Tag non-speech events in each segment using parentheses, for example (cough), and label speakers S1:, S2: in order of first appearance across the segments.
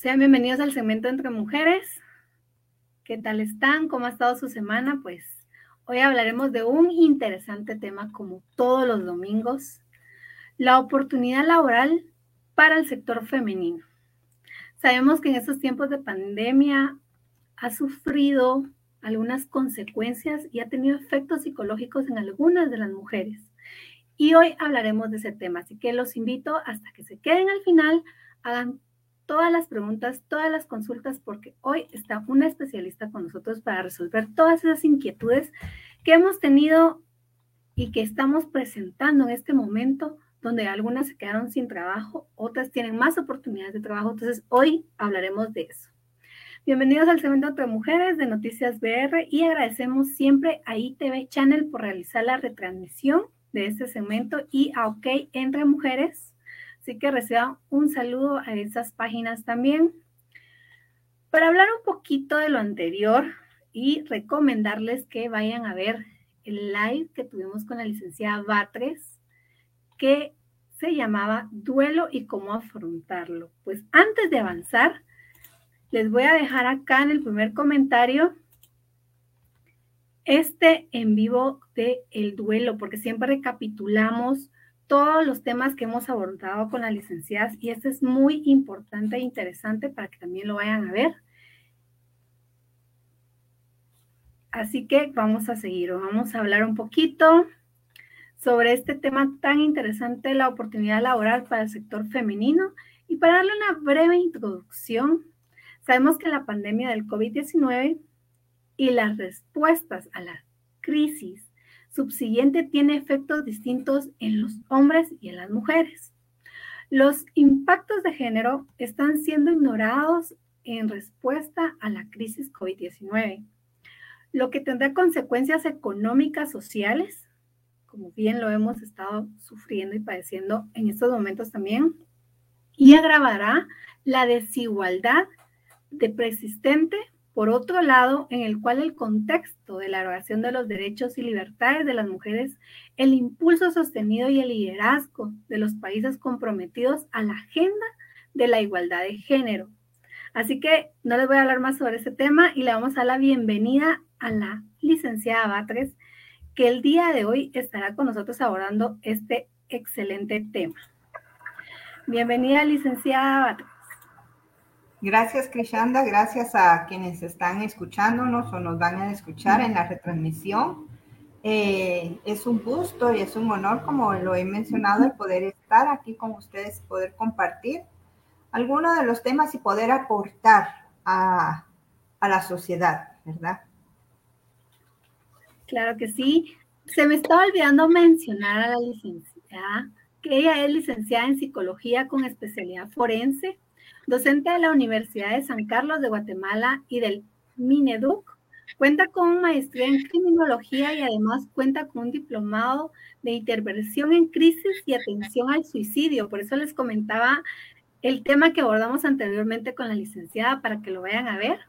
S1: Sean bienvenidos al segmento Entre Mujeres. ¿Qué tal están? ¿Cómo ha estado su semana? Pues hoy hablaremos de un interesante tema como todos los domingos, la oportunidad laboral para el sector femenino. Sabemos que en estos tiempos de pandemia ha sufrido algunas consecuencias y ha tenido efectos psicológicos en algunas de las mujeres. Y hoy hablaremos de ese tema, así que los invito hasta que se queden al final, hagan todas las preguntas, todas las consultas, porque hoy está una especialista con nosotros para resolver todas esas inquietudes que hemos tenido y que estamos presentando en este momento, donde algunas se quedaron sin trabajo, otras tienen más oportunidades de trabajo. Entonces, hoy hablaremos de eso. Bienvenidos al segmento Entre Mujeres de Noticias BR y agradecemos siempre a ITV Channel por realizar la retransmisión de este segmento y a OK Entre Mujeres. Así que reciban un saludo a esas páginas también. Para hablar un poquito de lo anterior y recomendarles que vayan a ver el live que tuvimos con la licenciada Batres, que se llamaba Duelo y cómo afrontarlo. Pues antes de avanzar, les voy a dejar acá en el primer comentario este en vivo de el duelo, porque siempre recapitulamos todos los temas que hemos abordado con las licenciadas y este es muy importante e interesante para que también lo vayan a ver. Así que vamos a seguir, vamos a hablar un poquito sobre este tema tan interesante, la oportunidad laboral para el sector femenino. Y para darle una breve introducción, sabemos que la pandemia del COVID-19 y las respuestas a la crisis subsiguiente tiene efectos distintos en los hombres y en las mujeres. Los impactos de género están siendo ignorados en respuesta a la crisis COVID-19, lo que tendrá consecuencias económicas, sociales, como bien lo hemos estado sufriendo y padeciendo en estos momentos también, y agravará la desigualdad de persistente por otro lado, en el cual el contexto de la erogación de los derechos y libertades de las mujeres, el impulso sostenido y el liderazgo de los países comprometidos a la agenda de la igualdad de género. Así que no les voy a hablar más sobre ese tema y le vamos a dar la bienvenida a la licenciada Batres, que el día de hoy estará con nosotros abordando este excelente tema. Bienvenida, licenciada Batres.
S2: Gracias, Krishanda. Gracias a quienes están escuchándonos o nos van a escuchar en la retransmisión. Eh, es un gusto y es un honor, como lo he mencionado, el poder estar aquí con ustedes, poder compartir algunos de los temas y poder aportar a, a la sociedad, ¿verdad?
S1: Claro que sí. Se me estaba olvidando mencionar a la licenciada, que ella es licenciada en psicología con especialidad forense docente de la Universidad de San Carlos de Guatemala y del Mineduc. Cuenta con maestría en criminología y además cuenta con un diplomado de intervención en crisis y atención al suicidio. Por eso les comentaba el tema que abordamos anteriormente con la licenciada para que lo vayan a ver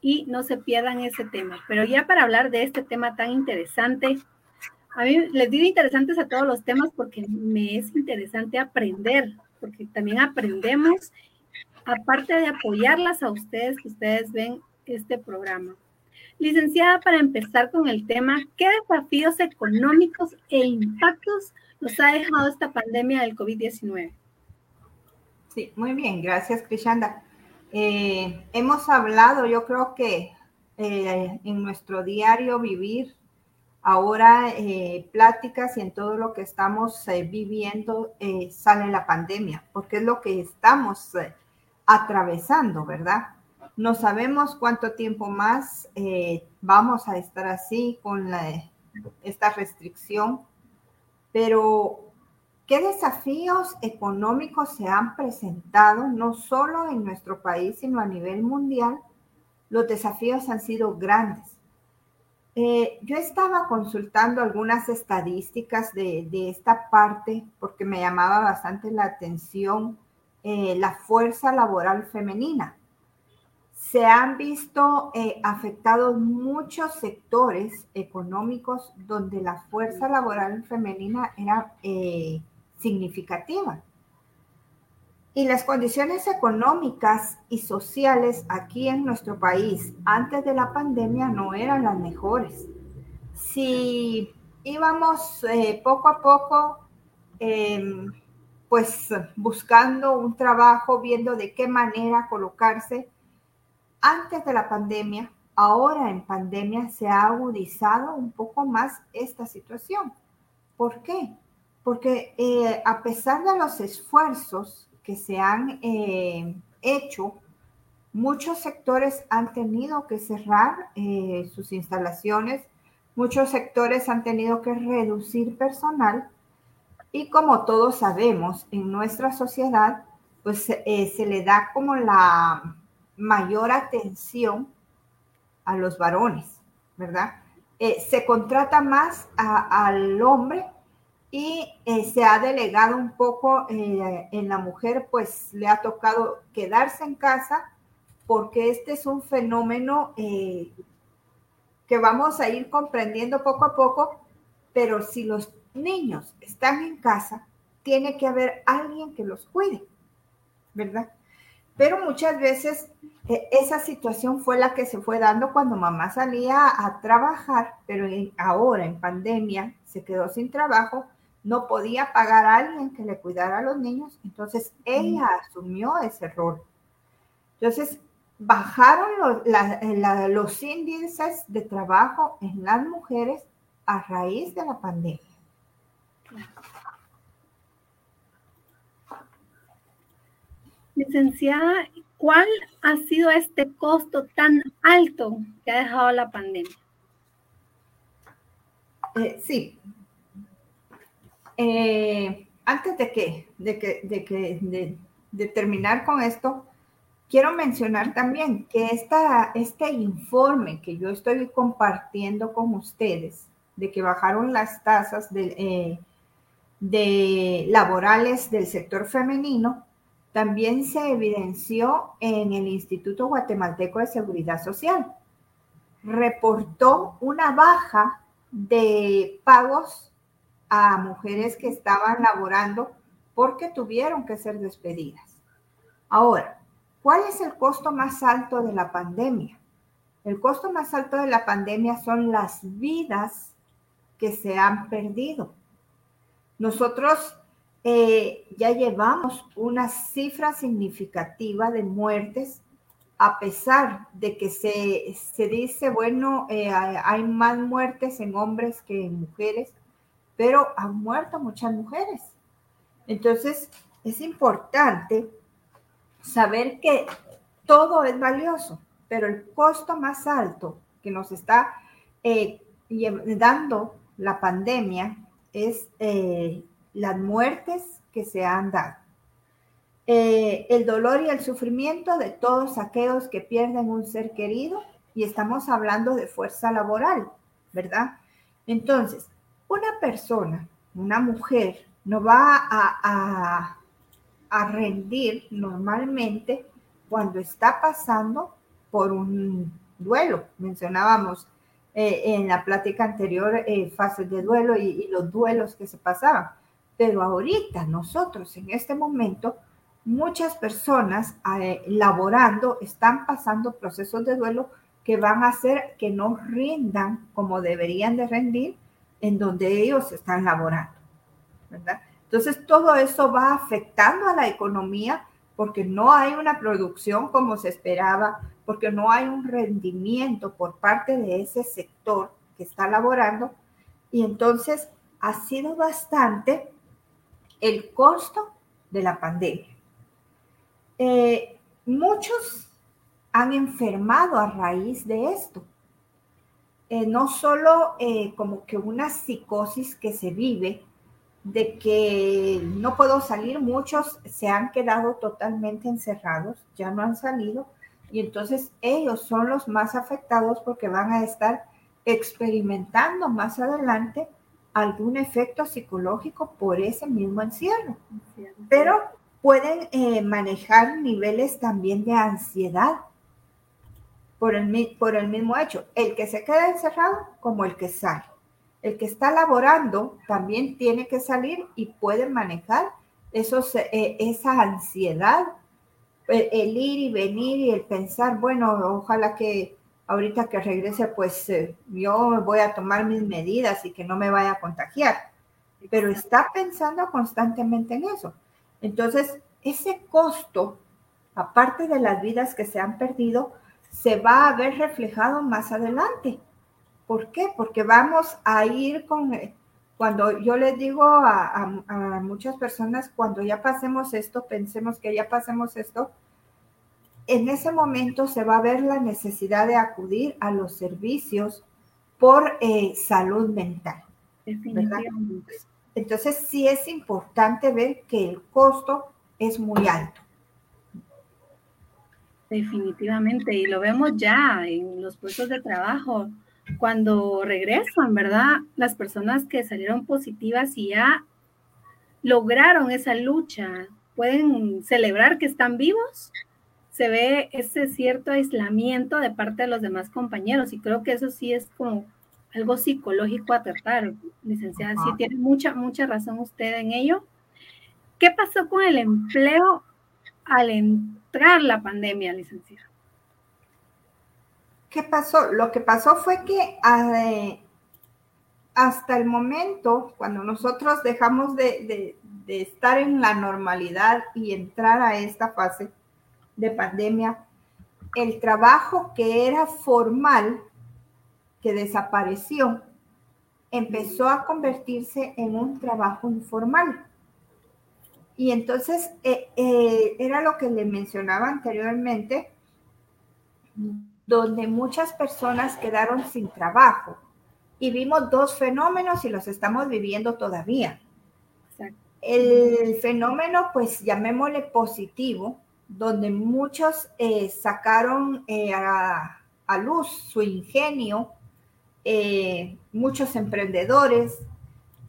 S1: y no se pierdan ese tema. Pero ya para hablar de este tema tan interesante, a mí les digo interesantes a todos los temas porque me es interesante aprender, porque también aprendemos aparte de apoyarlas a ustedes que ustedes ven este programa. Licenciada, para empezar con el tema, ¿qué desafíos económicos e impactos nos ha dejado esta pandemia del COVID-19?
S2: Sí, muy bien, gracias, Krishanda. Eh, hemos hablado, yo creo que eh, en nuestro diario vivir, ahora eh, pláticas y en todo lo que estamos viviendo sale la pandemia, porque es lo que estamos atravesando, ¿verdad? No sabemos cuánto tiempo más eh, vamos a estar así con esta restricción, pero ¿qué desafíos económicos se han presentado no solo en nuestro país, sino a nivel mundial? Los desafíos han sido grandes. Eh, yo estaba consultando algunas estadísticas de, de, esta parte porque me llamaba bastante la atención eh, la fuerza laboral femenina. Se han visto eh, afectados muchos sectores económicos donde la fuerza laboral femenina era eh, significativa. Y las condiciones económicas y sociales aquí en nuestro país antes de la pandemia no eran las mejores. Si íbamos poco a poco, em, pues buscando un trabajo, viendo de qué manera colocarse antes de la pandemia, ahora en pandemia se ha agudizado un poco más esta situación. ¿Por qué? Porque eh, a pesar de los esfuerzos que se han eh, hecho, muchos sectores han tenido que cerrar eh, sus instalaciones, muchos sectores han tenido que reducir personal y como todos sabemos, en nuestra sociedad, pues se le da como la mayor atención a los varones, ¿verdad? Eh, se contrata más al hombre y eh, se ha delegado un poco eh, en la mujer, pues le ha tocado quedarse en casa porque este es un fenómeno que vamos a ir comprendiendo poco a poco, pero si los niños están en casa, tiene que haber alguien que los cuide, ¿verdad? Pero muchas veces eh, esa situación fue la que se fue dando cuando mamá salía a trabajar, pero ahora en pandemia se quedó sin trabajo, no podía pagar a alguien que le cuidara a los niños, entonces ella asumió ese rol. Entonces bajaron los, los índices de trabajo en las mujeres a raíz de la pandemia.
S1: Licenciada, ¿cuál ha sido este costo tan alto que ha dejado la pandemia?
S2: Eh, sí. Eh, antes de que, de que, de que de, terminar con esto, quiero mencionar también que esta, este informe que yo estoy compartiendo con ustedes, de que bajaron las tasas de, eh, de laborales del sector femenino, también se evidenció en el Instituto Guatemalteco de Seguridad Social. Reportó una baja de pagos a mujeres que estaban laborando porque tuvieron que ser despedidas. Ahora, ¿cuál es el costo más alto de la pandemia? El costo más alto de la pandemia son las vidas que se han perdido. Nosotros eh, ya llevamos una cifra significativa de muertes, a pesar de que se, se dice, bueno, eh, hay más muertes en hombres que en mujeres, pero han muerto muchas mujeres. Entonces, es importante saber que todo es valioso, pero el costo más alto que nos está eh, dando la pandemia es las muertes que se han dado, eh, el dolor y el sufrimiento de todos aquellos que pierden un ser querido y estamos hablando de fuerza laboral, ¿verdad? Entonces, una persona, una mujer, no va a, a rendir normalmente cuando está pasando por un duelo. Mencionábamos eh, en la plática anterior eh, fases de duelo y, los duelos que se pasaban. Pero ahorita nosotros en este momento, muchas personas eh, laborando están pasando procesos de duelo que van a hacer que no rindan como deberían de rendir en donde ellos están laborando. Entonces todo eso va afectando a la economía porque no hay una producción como se esperaba, porque no hay un rendimiento por parte de ese sector que está laborando y entonces ha sido bastante el costo de la pandemia. Eh, muchos han enfermado a raíz de esto. Eh, no solo eh, como que una psicosis que se vive de que no puedo salir, muchos se han quedado totalmente encerrados, ya no han salido, y entonces ellos son los más afectados porque van a estar experimentando más adelante algún efecto psicológico por ese mismo encierro. Pero pueden eh, manejar niveles también de ansiedad por el, por el mismo hecho. El que se queda encerrado como el que sale. El que está laborando también tiene que salir y puede manejar esos, eh, esa ansiedad, el, el, ir y venir y el pensar, bueno, ojalá que ahorita que regrese, pues eh, yo voy a tomar mis medidas y que no me vaya a contagiar. Pero está pensando constantemente en eso. Entonces, ese costo, aparte de las vidas que se han perdido, se va a ver reflejado más adelante. ¿Por qué? Porque vamos a ir con, cuando yo les digo a, muchas personas, cuando ya pasemos esto, pensemos que ya pasemos esto, en ese momento se va a ver la necesidad de acudir a los servicios por eh, salud mental. Entonces sí es importante ver que el costo es muy alto.
S1: Definitivamente, y lo vemos ya en los puestos de trabajo, cuando regresan, ¿verdad? Las personas que salieron positivas y ya lograron esa lucha, pueden celebrar que están vivos, se ve ese cierto aislamiento de parte de los demás compañeros y creo que eso sí es como algo psicológico a tratar, licenciada. Sí, tiene mucha, mucha razón usted en ello. ¿Qué pasó con el empleo al entrar la pandemia, licenciada?
S2: ¿Qué pasó? Lo que pasó fue que eh, hasta el momento, cuando nosotros dejamos de, estar en la normalidad y entrar a esta fase de pandemia, el trabajo que era formal, que desapareció, empezó a convertirse en un trabajo informal. Y entonces eh, eh, era lo que le mencionaba anteriormente, donde muchas personas quedaron sin trabajo. Y vimos dos fenómenos y los estamos viviendo todavía. El fenómeno, pues llamémosle positivo, donde muchos eh, sacaron eh, a, luz su ingenio, eh, muchos emprendedores,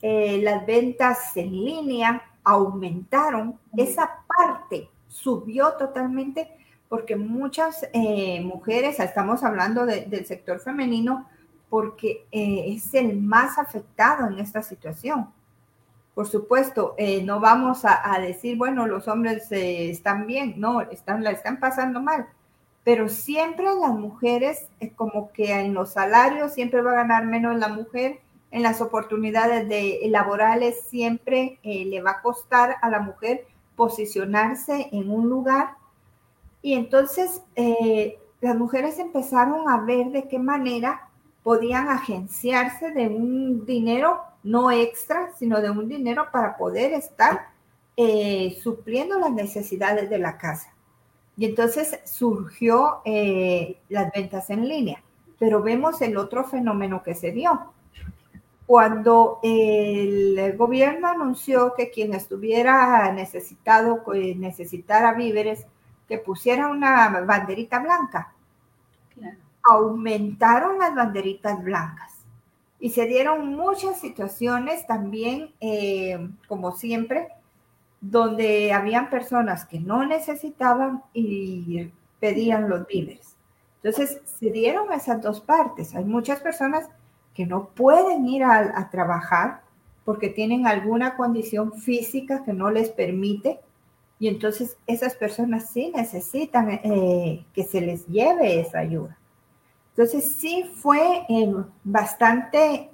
S2: las ventas en línea aumentaron, esa parte subió totalmente porque muchas eh, mujeres, estamos hablando del sector femenino, porque eh, es el más afectado en esta situación. Por supuesto, eh, no vamos a, decir, bueno, los hombres están bien, no, están, la están pasando mal, pero siempre las mujeres, como que en los salarios siempre va a ganar menos la mujer, en las oportunidades de, laborales siempre le va a costar a la mujer posicionarse en un lugar y entonces eh, las mujeres empezaron a ver de qué manera podían agenciarse de un dinero no extra, sino de un dinero para poder estar eh, supliendo las necesidades de la casa. Y entonces surgió eh, las ventas en línea. Pero vemos el otro fenómeno que se dio. Cuando el gobierno anunció que quien estuviera necesitado, necesitara víveres, que pusiera una banderita blanca. Aumentaron las banderitas blancas y se dieron muchas situaciones también, eh, como siempre, donde habían personas que no necesitaban y pedían los víveres. Entonces, se dieron esas dos partes. Hay muchas personas que no pueden ir a, a trabajar porque tienen alguna condición física que no les permite y entonces esas personas sí necesitan eh, que se les lleve esa ayuda. Entonces sí fue eh, bastante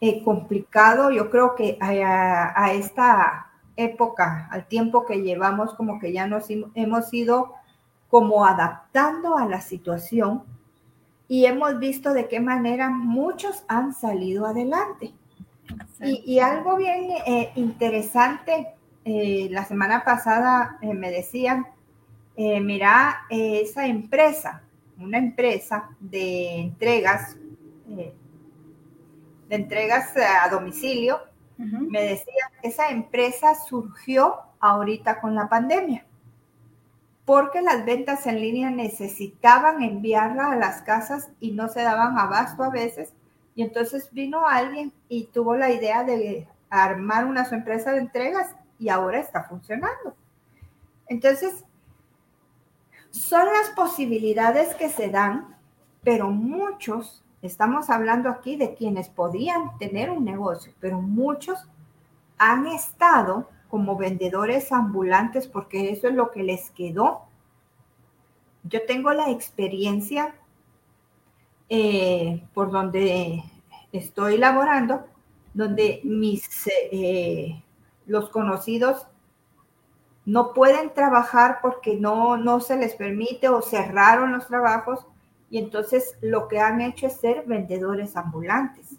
S2: eh, complicado. Yo creo que a, esta época, al tiempo que llevamos, como que ya nos hemos ido como adaptando a la situación y hemos visto de qué manera muchos han salido adelante. Y, algo bien interesante eh, la semana pasada eh, me decían, eh, mira, esa empresa, una empresa de entregas, de entregas a domicilio, me decía, esa empresa surgió ahorita con la pandemia, porque las ventas en línea necesitaban enviarla a las casas y no se daban abasto a veces. Y entonces vino alguien y tuvo la idea de armar una su empresa de entregas y ahora está funcionando. Entonces, son las posibilidades que se dan, pero muchos, estamos hablando aquí de quienes podían tener un negocio, pero muchos han estado como vendedores ambulantes porque eso es lo que les quedó. Yo tengo la experiencia eh, por donde estoy laborando, donde mis eh, los conocidos no pueden trabajar porque no, no se les permite o cerraron los trabajos y entonces lo que han hecho es ser vendedores ambulantes.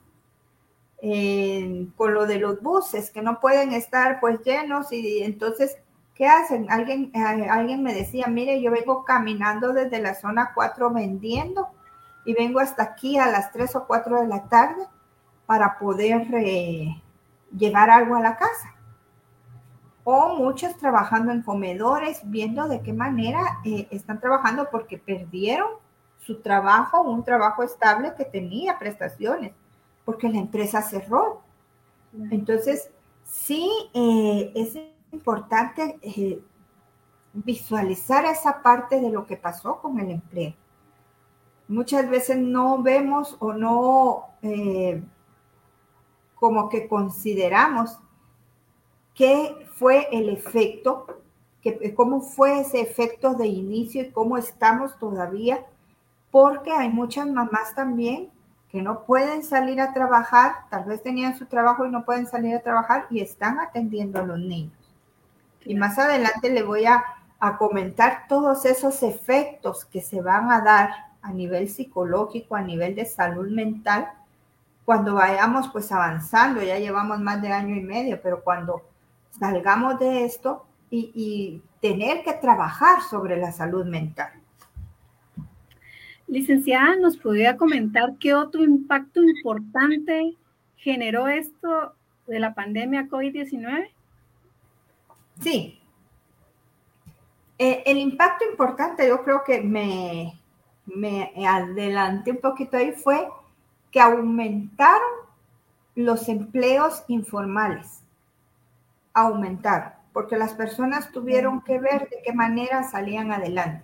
S2: con lo de los buses que no pueden estar pues llenos y entonces, ¿qué hacen? Alguien, eh, alguien me decía, mire, yo vengo caminando desde la zona 4 vendiendo y vengo hasta aquí a las 3 o 4 de la tarde para poder eh, llevar algo a la casa o muchos trabajando en comedores, viendo de qué manera eh, están trabajando porque perdieron su trabajo, un trabajo estable que tenía prestaciones, porque la empresa cerró. Entonces, sí eh, es importante eh, visualizar esa parte de lo que pasó con el empleo. Muchas veces no vemos o no como que consideramos qué fue el efecto, cómo fue ese efecto de inicio y cómo estamos todavía, porque hay muchas mamás también que no pueden salir a trabajar, tal vez tenían su trabajo y no pueden salir a trabajar y están atendiendo a los niños. Y más adelante le voy a, a comentar todos esos efectos que se van a dar a nivel psicológico, a nivel de salud mental, cuando vayamos pues avanzando, ya llevamos más de año y medio, pero cuando salgamos de esto y, tener que trabajar sobre la salud mental.
S1: Licenciada, ¿nos podría comentar qué otro impacto importante generó esto de la pandemia COVID-19?
S2: Sí. Eh, el impacto importante, yo creo que me, me adelanté un poquito ahí, fue que aumentaron los empleos informales aumentar, porque las personas tuvieron que ver de qué manera salían adelante.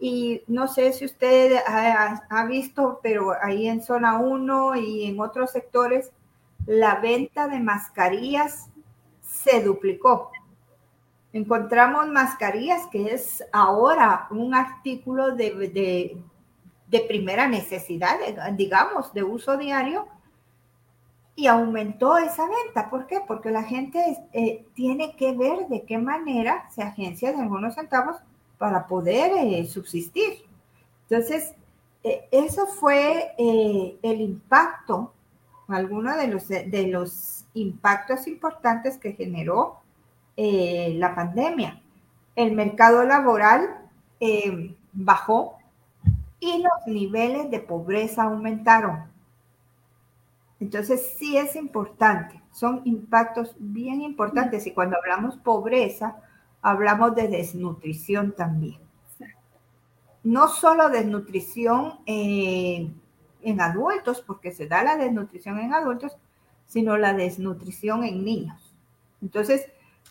S2: Y no sé si usted ha, visto, pero ahí en zona 1 y en otros sectores, la venta de mascarillas se duplicó. Encontramos mascarillas que es ahora un artículo de, de, de primera necesidad, digamos, de uso diario, y aumentó esa venta. ¿Por qué? Porque la gente eh, tiene que ver de qué manera se agencia de algunos centavos para poder eh, subsistir. Entonces, eh, eso fue el impacto, alguno de los, de los impactos importantes que generó la pandemia. El mercado laboral bajó y los niveles de pobreza aumentaron. Entonces, sí es importante, son impactos bien importantes y cuando hablamos pobreza, hablamos de desnutrición también. No solo desnutrición eh, en adultos, porque se da la desnutrición en adultos, sino la desnutrición en niños. Entonces,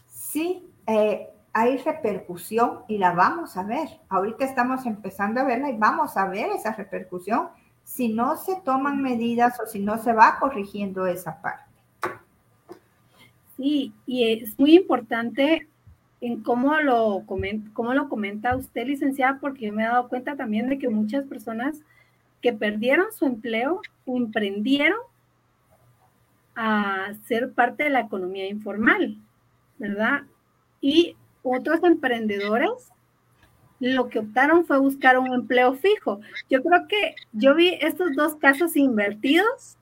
S2: sí eh, hay repercusión y la vamos a ver. Ahorita estamos empezando a verla y vamos a ver esa repercusión si no se toman medidas o si no se va corrigiendo esa parte.
S1: Sí, y es muy importante en cómo lo, comenta, cómo lo comenta usted, licenciada, porque yo me he dado cuenta también de que muchas personas que perdieron su empleo emprendieron a ser parte de la economía informal, ¿verdad? Y otros emprendedores lo que optaron fue buscar un empleo fijo. Yo creo que yo vi estos dos casos invertidos.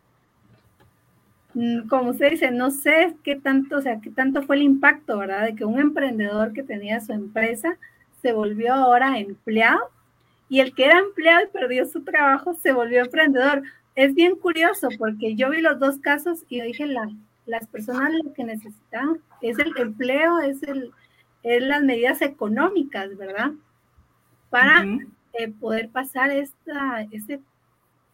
S1: Mm, como usted dice, no sé qué tanto, o sea, qué tanto fue el impacto, ¿verdad? De que un emprendedor que tenía su empresa se volvió ahora empleado y el que era empleado y perdió su trabajo se volvió emprendedor. Es bien curioso porque yo vi los dos casos y dije, la, las personas lo que necesitan es el empleo, es, el, es las medidas económicas, ¿verdad? Para eh, poder pasar esta, este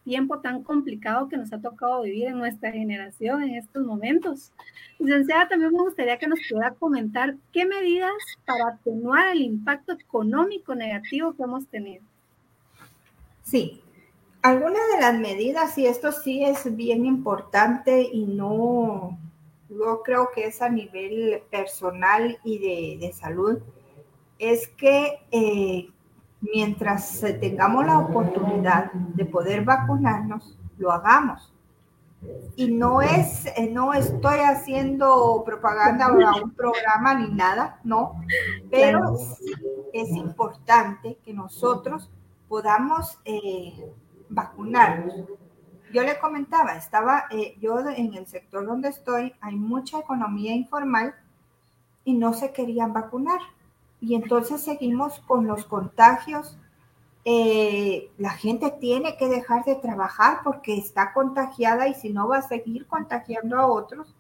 S1: tiempo tan complicado que nos ha tocado vivir en nuestra generación en estos momentos. Licenciada, también me gustaría que nos pudiera comentar qué medidas para atenuar el impacto económico negativo que hemos tenido.
S2: Sí, algunas de las medidas, y esto sí es bien importante y no, yo creo que es a nivel personal y de, salud, es que eh, mientras tengamos la oportunidad de poder vacunarnos, lo hagamos. Y no es, eh, no estoy haciendo propaganda a (laughs) un programa ni nada, no, pero sí es importante que nosotros podamos eh, vacunarnos. Yo le comentaba, estaba eh, yo en el sector donde estoy, hay mucha economía informal y no se querían vacunar. Y entonces seguimos con los contagios eh, la gente tiene que dejar de trabajar porque está contagiada y si no va a seguir contagiando a otros.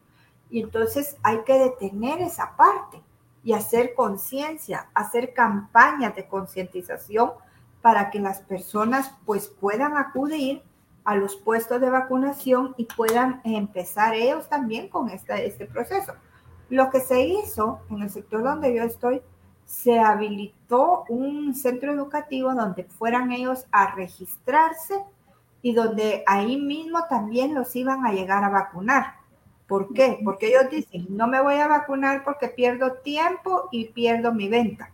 S2: Y entonces hay que detener esa parte y hacer conciencia, hacer campañas de concientización para que las personas pues puedan acudir a los puestos de vacunación y puedan empezar ellos también con este, este proceso. Lo que se hizo en el sector donde yo estoy se habilitó un centro educativo donde fueran ellos a registrarse y donde ahí mismo también los iban a llegar a vacunar. ¿Por qué? Porque ellos dicen, no me voy a vacunar porque pierdo tiempo y pierdo mi venta.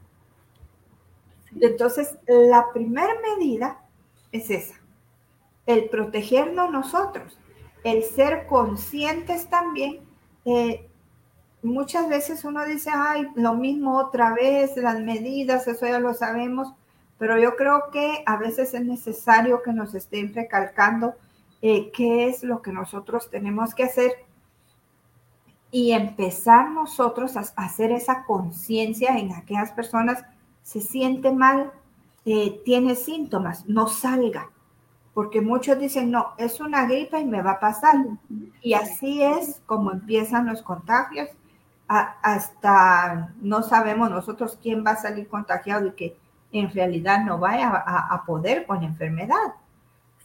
S2: Entonces, la primera medida es esa, el protegernos nosotros, el ser conscientes también eh, muchas veces uno dice, ay, lo mismo otra vez, las medidas, eso ya lo sabemos, pero yo creo que a veces es necesario que nos estén recalcando eh, qué es lo que nosotros tenemos que hacer y empezar nosotros a, hacer esa conciencia en aquellas personas, se siente mal, eh, tiene síntomas, no salga, porque muchos dicen, no, es una gripa y me va a pasar. Y así es como empiezan los contagios hasta no sabemos nosotros quién va a salir contagiado y que en realidad no vaya a, poder con la enfermedad.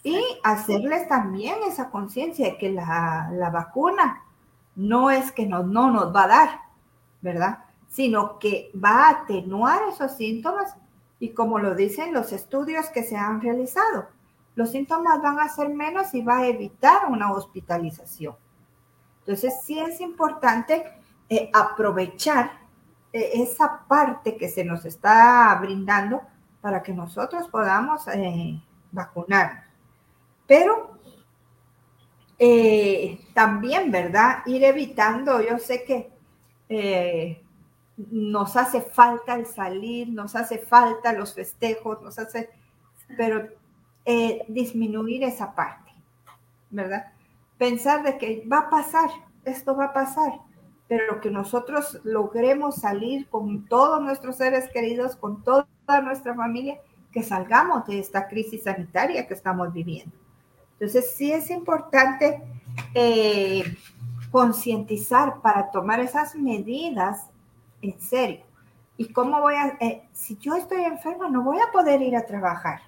S2: Y hacerles también esa conciencia de que la, vacuna no es que no, no nos va a dar, ¿verdad? Sino que va a atenuar esos síntomas y como lo dicen los estudios que se han realizado, los síntomas van a ser menos y va a evitar una hospitalización. Entonces sí es importante eh, aprovechar eh, esa parte que se nos está brindando para que nosotros podamos eh, vacunarnos. Pero también, ¿verdad? Ir evitando, yo sé que nos hace falta el salir, nos hace falta los festejos, nos hace, pero disminuir esa parte, ¿verdad? Pensar de que va a pasar, esto va a pasar, pero que nosotros logremos salir con todos nuestros seres queridos, con toda nuestra familia, que salgamos de esta crisis sanitaria que estamos viviendo. Entonces, sí es importante eh, concientizar para tomar esas medidas en serio. ¿Y cómo voy a, eh, si yo estoy enferma, no voy a poder ir a trabajar?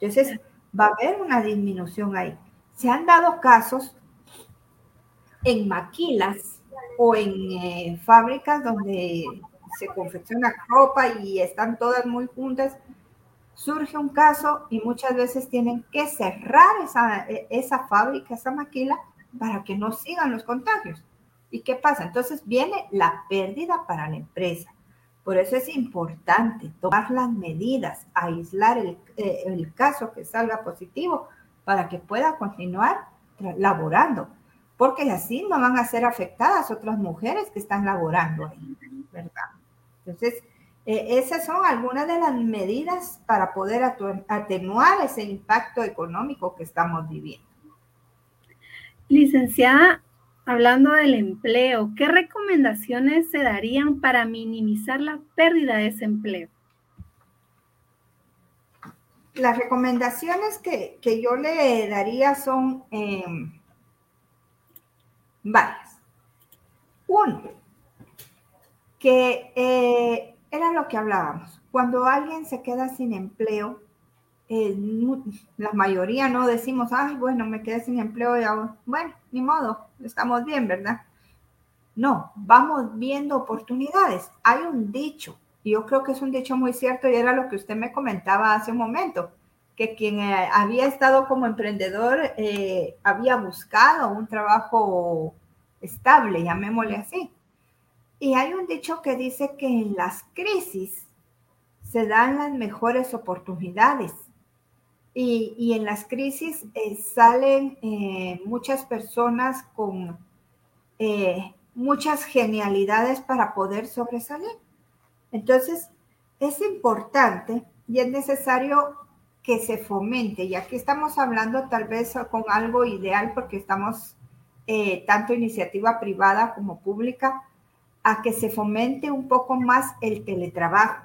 S2: Entonces, va a haber una disminución ahí. Se han dado casos en maquilas o en eh, fábricas donde se confecciona ropa y están todas muy juntas, surge un caso y muchas veces tienen que cerrar esa, e, esa fábrica, esa maquila, para que no sigan los contagios. ¿Y qué pasa? Entonces viene la pérdida para la empresa. Por eso es importante tomar las medidas, aislar el, eh, el caso que salga positivo para que pueda continuar laborando porque así no van a ser afectadas otras mujeres que están laborando ahí, ¿verdad? Entonces, eh, esas son algunas de las medidas para poder atenuar ese impacto económico que estamos viviendo.
S1: Licenciada, hablando del empleo, ¿qué recomendaciones se darían para minimizar la pérdida de ese empleo?
S2: Las recomendaciones que, yo le daría son... Em, varias. Uno, que eh, era lo que hablábamos. Cuando alguien se queda sin empleo, eh, la mayoría no decimos, ay, bueno, me quedé sin empleo y bueno, ni modo, estamos bien, ¿verdad? No, vamos viendo oportunidades. Hay un dicho, y yo creo que es un dicho muy cierto, y era lo que usted me comentaba hace un momento, que quien eh, había estado como emprendedor había buscado un trabajo estable, llamémosle así. Y hay un dicho que dice que en las crisis se dan las mejores oportunidades. Y, en las crisis eh, salen eh, muchas personas con eh, muchas genialidades para poder sobresalir. Entonces, es importante y es necesario que se fomente, y aquí estamos hablando tal vez con algo ideal porque estamos tanto iniciativa privada como pública, a que se fomente un poco más el teletrabajo,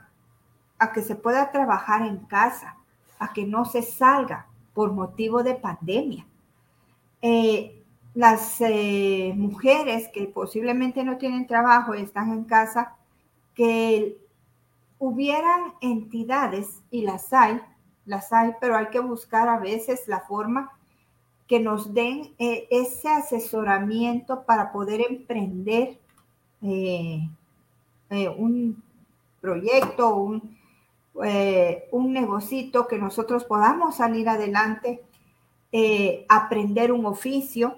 S2: a que se pueda trabajar en casa, a que no se salga por motivo de pandemia. Eh, las eh, mujeres que posiblemente no tienen trabajo y están en casa, que hubieran entidades, y las hay, las hay, pero hay que buscar a veces la forma que nos den eh, ese asesoramiento para poder emprender eh, eh, un proyecto, un, un negocito que nosotros podamos salir adelante, aprender un oficio.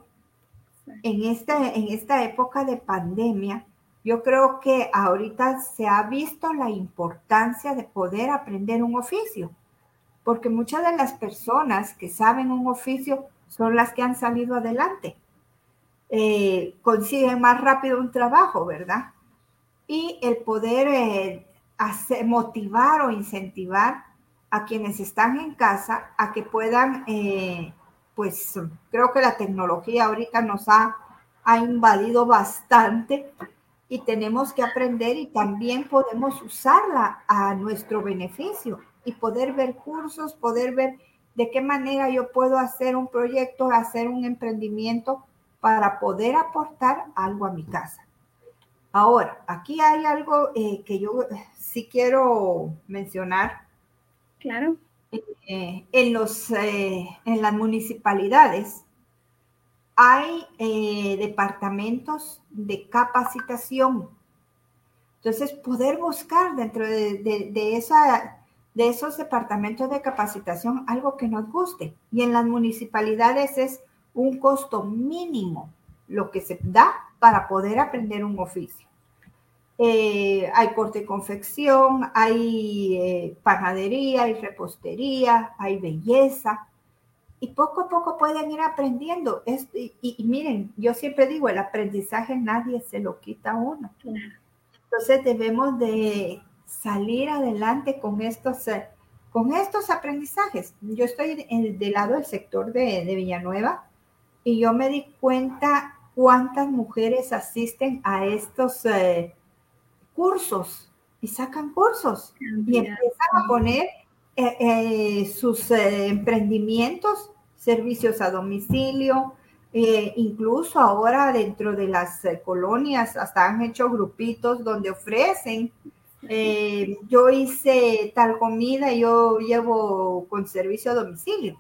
S2: En esta, en esta época de pandemia, yo creo que ahorita se ha visto la importancia de poder aprender un oficio, porque muchas de las personas que saben un oficio son las que han salido adelante. Eh, consiguen más rápido un trabajo, ¿verdad? Y el poder eh, motivar o incentivar a quienes están en casa a que puedan, eh, pues creo que la tecnología ahorita nos ha, ha invadido bastante y tenemos que aprender y también podemos usarla a nuestro beneficio y poder ver cursos, poder ver de qué manera yo puedo hacer un proyecto, hacer un emprendimiento para poder aportar algo a mi casa. Ahora, aquí hay algo eh, que yo sí quiero mencionar.
S1: Claro.
S2: Eh, en, los, eh, en las municipalidades hay departamentos de capacitación. Entonces, poder buscar dentro de, esa, de esos departamentos de capacitación algo que nos guste. Y en las municipalidades es un costo mínimo lo que se da para poder aprender un oficio. Eh, hay corte y confección, hay eh, panadería, hay repostería, hay belleza. Y poco a poco pueden ir aprendiendo. y, miren, yo siempre digo, el aprendizaje nadie se lo quita a uno. Entonces debemos de salir adelante con estos, eh, con estos aprendizajes. Yo estoy del lado del sector de, de Villanueva y yo me di cuenta cuántas mujeres asisten a estos eh, cursos y sacan cursos y empiezan a poner eh, eh, sus emprendimientos, servicios a domicilio, incluso ahora dentro de las colonias hasta han hecho grupitos donde ofrecen yo hice tal comida, y yo llevo con servicio a domicilio.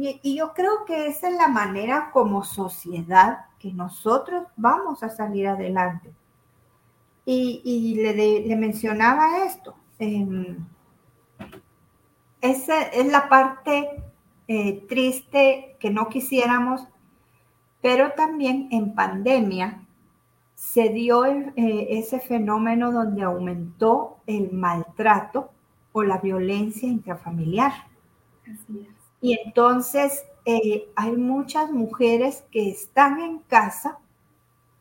S2: Y, yo creo que esa es la manera como sociedad que nosotros vamos a salir adelante. Y, le, mencionaba esto. Em, esa es la parte eh, triste que no quisiéramos, pero también en pandemia se dio eh, ese fenómeno donde aumentó el maltrato o la violencia intrafamiliar. Así es. Y entonces eh, hay muchas mujeres que están en casa,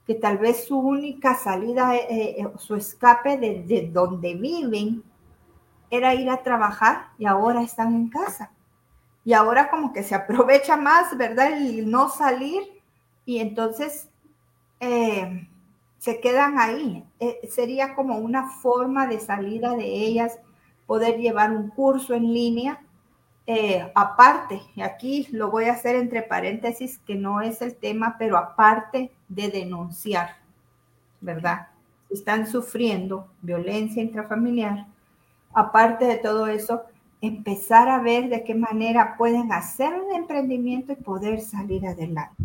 S2: que tal vez su única salida, eh, eh, su escape de, donde viven era ir a trabajar y ahora están en casa. Y ahora como que se aprovecha más, ¿verdad? El no salir y entonces se quedan ahí. sería como una forma de salida de ellas, poder llevar un curso en línea eh, aparte, y aquí lo voy a hacer entre paréntesis, que no es el tema, pero aparte de denunciar, ¿verdad? Están sufriendo violencia intrafamiliar, aparte de todo eso, empezar a ver de qué manera pueden hacer un emprendimiento y poder salir adelante.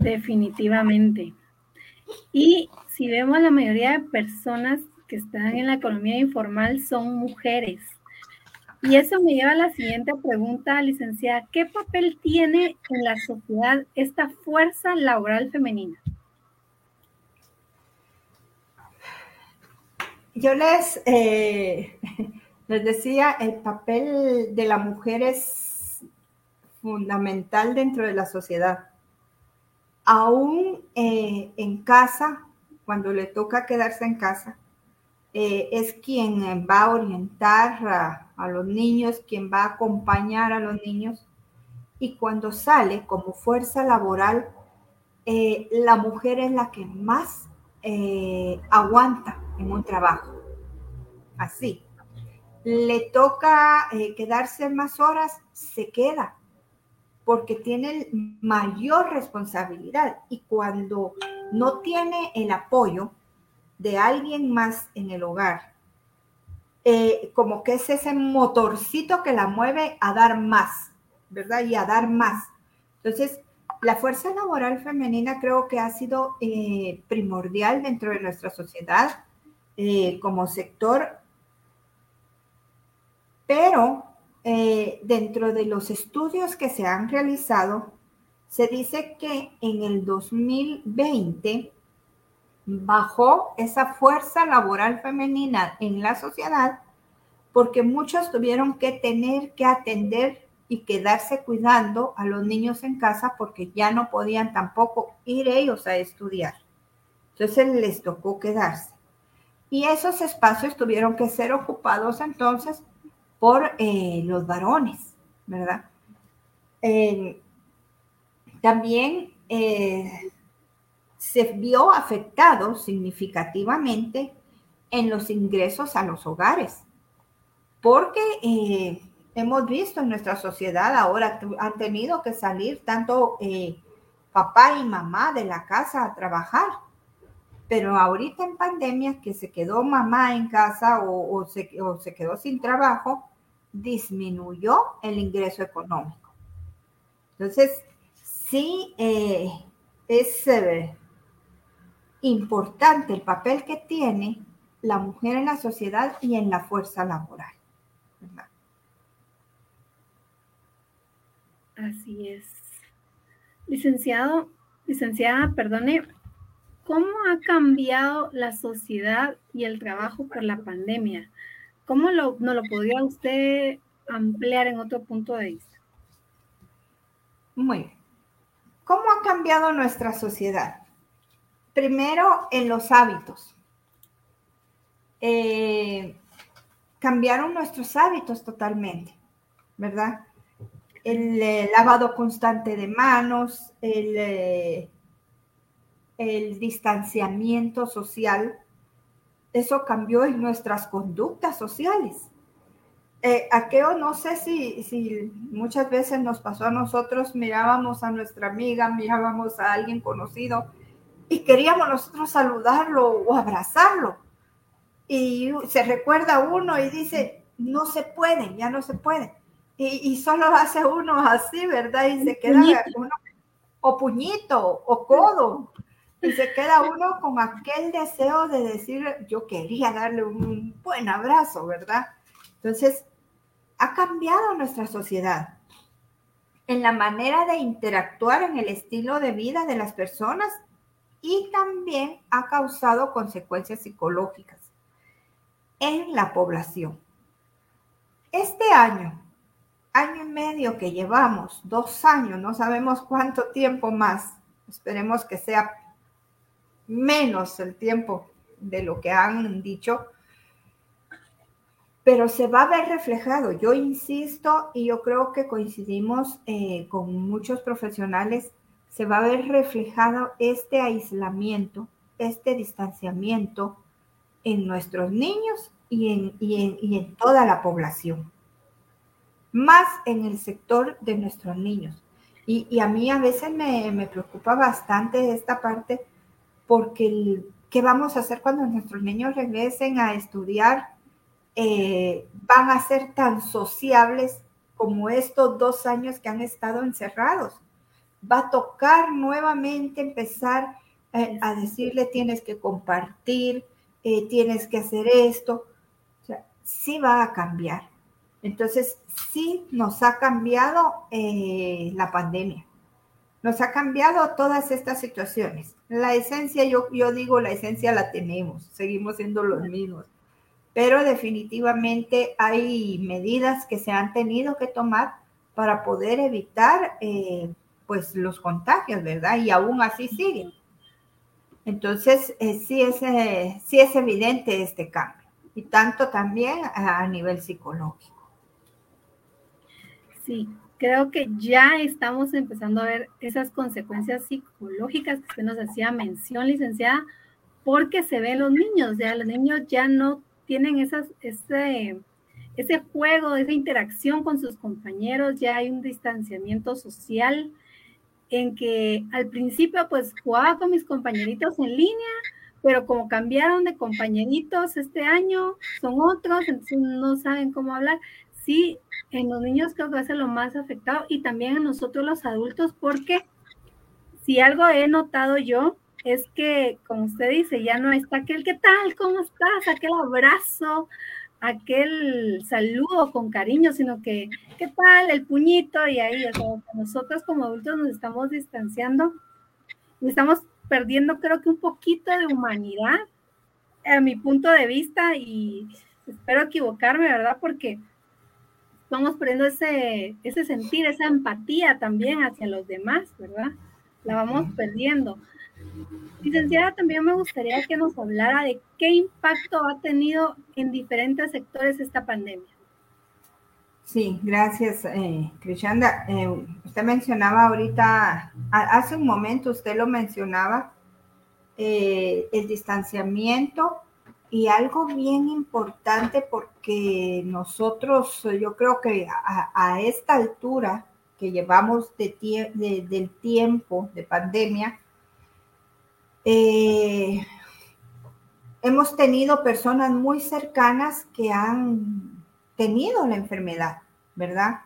S1: Definitivamente. Y si vemos la mayoría de personas que están en la economía informal son mujeres. Y eso me lleva a la siguiente pregunta, licenciada. ¿Qué papel tiene en la sociedad esta fuerza laboral femenina?
S2: Yo les, eh, (laughs) les decía, el papel de la mujer es fundamental dentro de la sociedad. Aún eh, en casa, cuando le toca quedarse en casa, eh, es quien va a orientar a, los niños, quien va a acompañar a los niños. Y cuando sale como fuerza laboral, la mujer es la que más aguanta en un trabajo. Así. Le toca eh, quedarse más horas, se queda, porque tiene mayor responsabilidad. Y cuando no tiene el apoyo de alguien más en el hogar, eh, como que es ese motorcito que la mueve a dar más, ¿verdad? Y a dar más. Entonces, la fuerza laboral femenina creo que ha sido eh, primordial dentro de nuestra sociedad eh, como sector, pero eh, dentro de los estudios que se han realizado, se dice que en el 2020 bajó esa fuerza laboral femenina en la sociedad porque muchos tuvieron que tener que atender y quedarse cuidando a los niños en casa porque ya no podían tampoco ir ellos a estudiar. Entonces les tocó quedarse. Y esos espacios tuvieron que ser ocupados entonces por eh, los varones, ¿verdad? también eh, se vio afectado significativamente en los ingresos a los hogares, porque eh, hemos visto en nuestra sociedad ahora han tenido que salir tanto papá y mamá de la casa a trabajar pero ahorita en pandemia que se quedó mamá en casa o, se, quedó sin trabajo, disminuyó el ingreso económico. Entonces, sí eh, es eh, importante el papel que tiene la mujer en la sociedad y en la fuerza laboral.
S1: Así es. Licenciado, licenciada, perdone, ¿Cómo ha cambiado la sociedad y el trabajo por la pandemia? ¿Cómo lo, no lo podría usted ampliar en otro punto de vista?
S2: Muy bien. ¿Cómo ha cambiado nuestra sociedad? Primero, en los hábitos. Eh, cambiaron nuestros hábitos totalmente, ¿verdad? El eh, lavado constante de manos, el... Eh, el distanciamiento social, eso cambió en nuestras conductas sociales. Eh, aquello no sé si, si muchas veces nos pasó a nosotros, mirábamos a nuestra amiga, mirábamos a alguien conocido y queríamos nosotros saludarlo o abrazarlo. Y se recuerda uno y dice, no se puede, ya no se puede. Y, y solo hace uno así, ¿verdad? Y se queda uno, o puñito, o codo. Y se queda uno con aquel deseo de decir, yo quería darle un buen abrazo, ¿verdad? Entonces, ha cambiado nuestra sociedad en la manera de interactuar en el estilo de vida de las personas y también ha causado consecuencias psicológicas en la población. Este año, año y medio que llevamos, dos años, no sabemos cuánto tiempo más, esperemos que sea menos el tiempo de lo que han dicho, pero se va a ver reflejado. Yo insisto y yo creo que coincidimos eh, con muchos profesionales, se va a ver reflejado este aislamiento, este distanciamiento en nuestros niños y en, y en, toda la población, más en el sector de nuestros niños. Y, a mí a veces me, me preocupa bastante esta parte porque ¿qué vamos a hacer cuando nuestros niños regresen a estudiar? Eh, van a ser tan sociables como estos dos años que han estado encerrados. Va a tocar nuevamente empezar eh, a decirle tienes que compartir, eh, tienes que hacer esto. Sí va a cambiar. Entonces, sí nos ha cambiado la pandemia. Nos ha cambiado todas estas situaciones. La esencia, yo, yo digo, la esencia la tenemos, seguimos siendo los mismos, pero definitivamente hay medidas que se han tenido que tomar para poder evitar eh, pues los contagios, ¿verdad? Y aún así siguen. Entonces, eh, sí, es, sí es evidente este cambio, y tanto también a nivel psicológico.
S1: Sí, creo que ya estamos empezando a ver esas consecuencias psicológicas que usted nos hacía mención, licenciada, porque se ven los niños, ya los niños ya no tienen ese, ese juego, esa interacción con sus compañeros, ya hay un distanciamiento social en que al principio pues jugaba con mis compañeritos en línea, pero como cambiaron de compañeritos este año, son otros, entonces no saben cómo hablar. Sí, en los niños creo que va lo más afectado y también en nosotros los adultos, porque si algo he notado yo es que, como usted dice, ya no está aquel, ¿qué tal? ¿Cómo estás? Aquel abrazo, aquel saludo con cariño, sino que, ¿qué tal? El puñito y ahí, o sea, nosotros como adultos nos estamos distanciando, estamos perdiendo creo que un poquito de humanidad, a mi punto de vista, y espero equivocarme, ¿verdad? Porque vamos perdiendo ese, ese sentir, esa empatía también hacia los demás, ¿verdad? La vamos perdiendo. Licenciada, también me gustaría que nos hablara de qué impacto ha tenido en diferentes sectores esta pandemia.
S2: Sí, gracias, eh, Krishanda. Eh, usted mencionaba ahorita, hace un momento usted lo mencionaba, eh, el distanciamiento y algo bien importante porque nosotros, yo creo que a, esta altura que llevamos de, del tiempo de pandemia, eh, hemos tenido personas muy cercanas que han tenido la enfermedad, ¿verdad?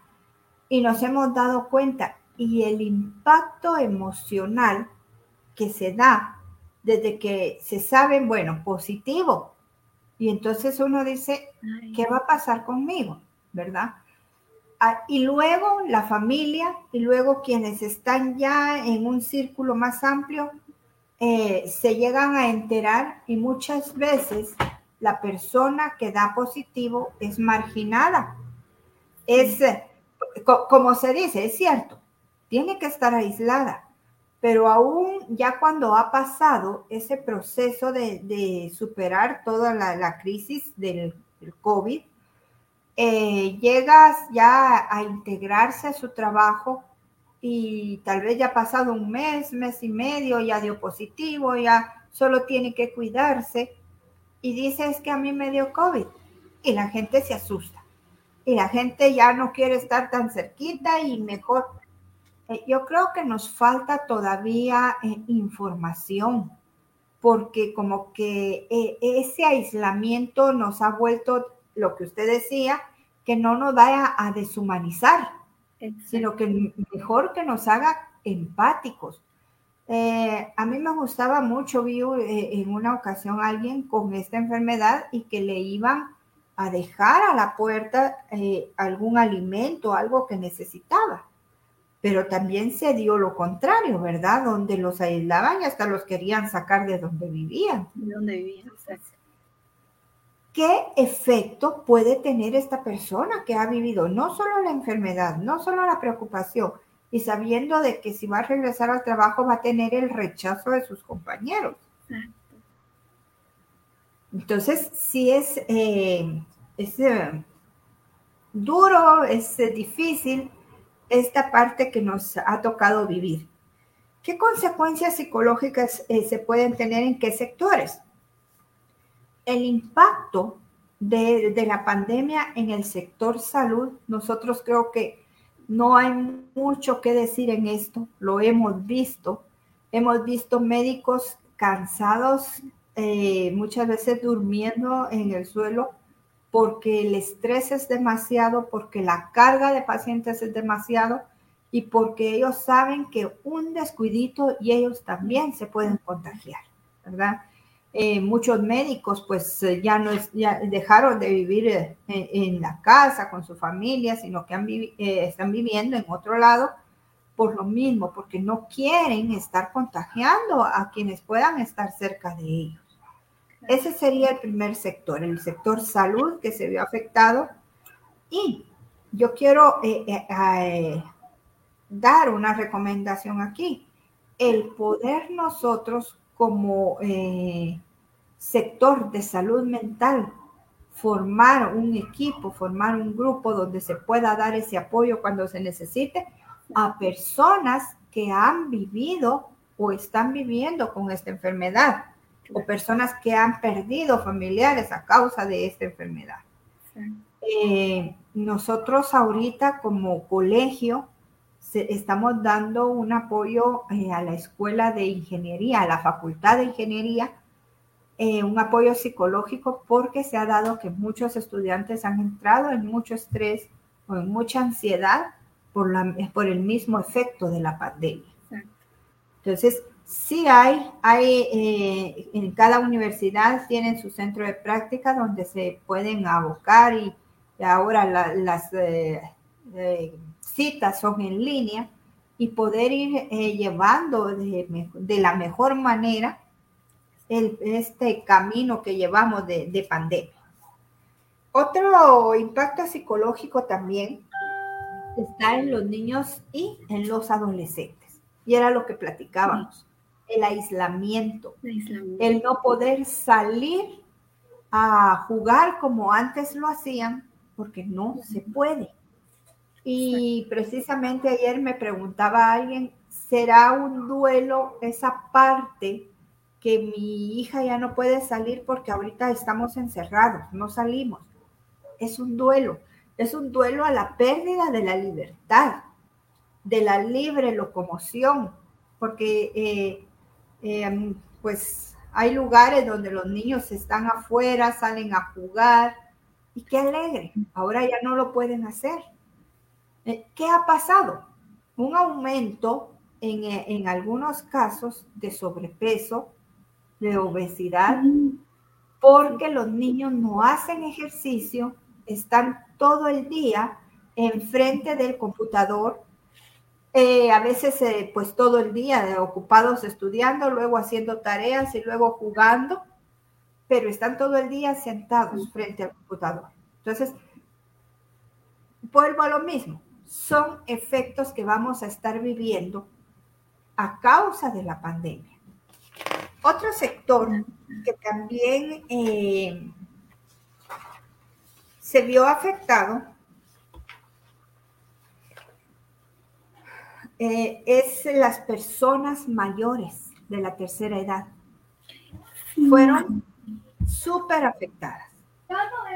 S2: Y nos hemos dado cuenta y el impacto emocional que se da desde que se sabe, bueno, positivo, y entonces uno dice, ¿qué va a pasar conmigo? ¿Verdad? Ah, y luego la familia y luego quienes están ya en un círculo más amplio eh, se llegan a enterar y muchas veces la persona que da positivo es marginada. Es, como se dice, es cierto, tiene que estar aislada, pero aún ya cuando ha pasado ese proceso de, superar toda la, crisis del, COVID, eh, llegas ya a integrarse a su trabajo y tal vez ya ha pasado un mes, mes y medio, ya dio positivo, ya solo tiene que cuidarse y dice es que a mí me dio COVID y la gente se asusta. Y la gente ya no quiere estar tan cerquita y mejor eh, yo creo que nos falta todavía eh, información, porque como que eh, ese aislamiento nos ha vuelto, lo que usted decía, que no nos vaya a deshumanizar, sino que mejor que nos haga empáticos. a mí me gustaba mucho, vi en una ocasión a alguien con esta enfermedad y que le iban a dejar a la puerta algún alimento, algo que necesitaba pero también se dio lo contrario, ¿verdad? Donde los aislaban y hasta los querían sacar de donde vivían.
S1: De donde vivían,
S2: ¿Qué efecto puede tener esta persona que ha vivido no solo la enfermedad, no solo la preocupación, y sabiendo de que si va a regresar al trabajo va a tener el rechazo de sus compañeros? Entonces, sí es, eh, es eh, duro, es eh, difícil, esta parte que nos ha tocado vivir. ¿Qué consecuencias psicológicas eh, se pueden tener en qué sectores? El impacto de, la pandemia en el sector salud, nosotros creo que no hay mucho que decir en esto, lo hemos visto. Hemos visto médicos cansados, eh, muchas veces durmiendo en el suelo porque el estrés es demasiado, porque la carga de pacientes es demasiado y porque ellos saben que un descuidito y ellos también se pueden contagiar, ¿verdad? eh, muchos médicos pues eh, ya no ya dejaron de vivir eh, en, la casa con su familia, sino que están viviendo en otro lado por lo mismo, porque no quieren estar contagiando a quienes puedan estar cerca de ellos. Ese sería el primer sector, el sector salud que se vio afectado. Y yo quiero dar una recomendación aquí. El poder nosotros como sector de salud mental, formar un equipo, formar un grupo donde se pueda dar ese apoyo cuando se necesite a personas que han vivido o están viviendo con esta enfermedad o personas que han perdido familiares a causa de esta enfermedad. Eh, nosotros ahorita como colegio estamos dando un apoyo eh, a la escuela de ingeniería, a la facultad de ingeniería, eh, un apoyo psicológico porque se ha dado que muchos estudiantes han entrado en mucho estrés o en mucha ansiedad por, la, por el mismo efecto de la pandemia. Entonces, sí hay, hay eh, en cada universidad tienen su centro de práctica donde se pueden abocar y, ahora las eh, citas son en línea y poder ir llevando de, de la mejor manera este camino que llevamos de, pandemia. Otro impacto psicológico también está en los niños y en los adolescentes. Y era lo que platicábamos, el aislamiento, el no poder salir a jugar como antes lo hacían, porque no se puede. Y precisamente ayer me preguntaba alguien, ¿será un duelo esa parte que mi hija ya no puede salir porque ahorita estamos encerrados, no salimos. Es un duelo, es un duelo a la pérdida de la libertad, de la libre locomoción, porque eh, em, pues hay lugares donde los niños están afuera, salen a jugar, y qué alegre, ahora ya no lo pueden hacer. Eh, ¿Qué ha pasado? Un aumento en, en algunos casos de sobrepeso, de obesidad, porque los niños no hacen ejercicio, están todo el día enfrente del computador, eh, a veces eh, pues todo el día ocupados estudiando, luego haciendo tareas y luego jugando, pero están todo el día sentados frente al computador. Entonces, vuelvo a lo mismo, son efectos que vamos a estar viviendo a causa de la pandemia. Otro sector que también eh, se vio afectado eh, es las personas mayores de la tercera edad. Fueron súper afectadas.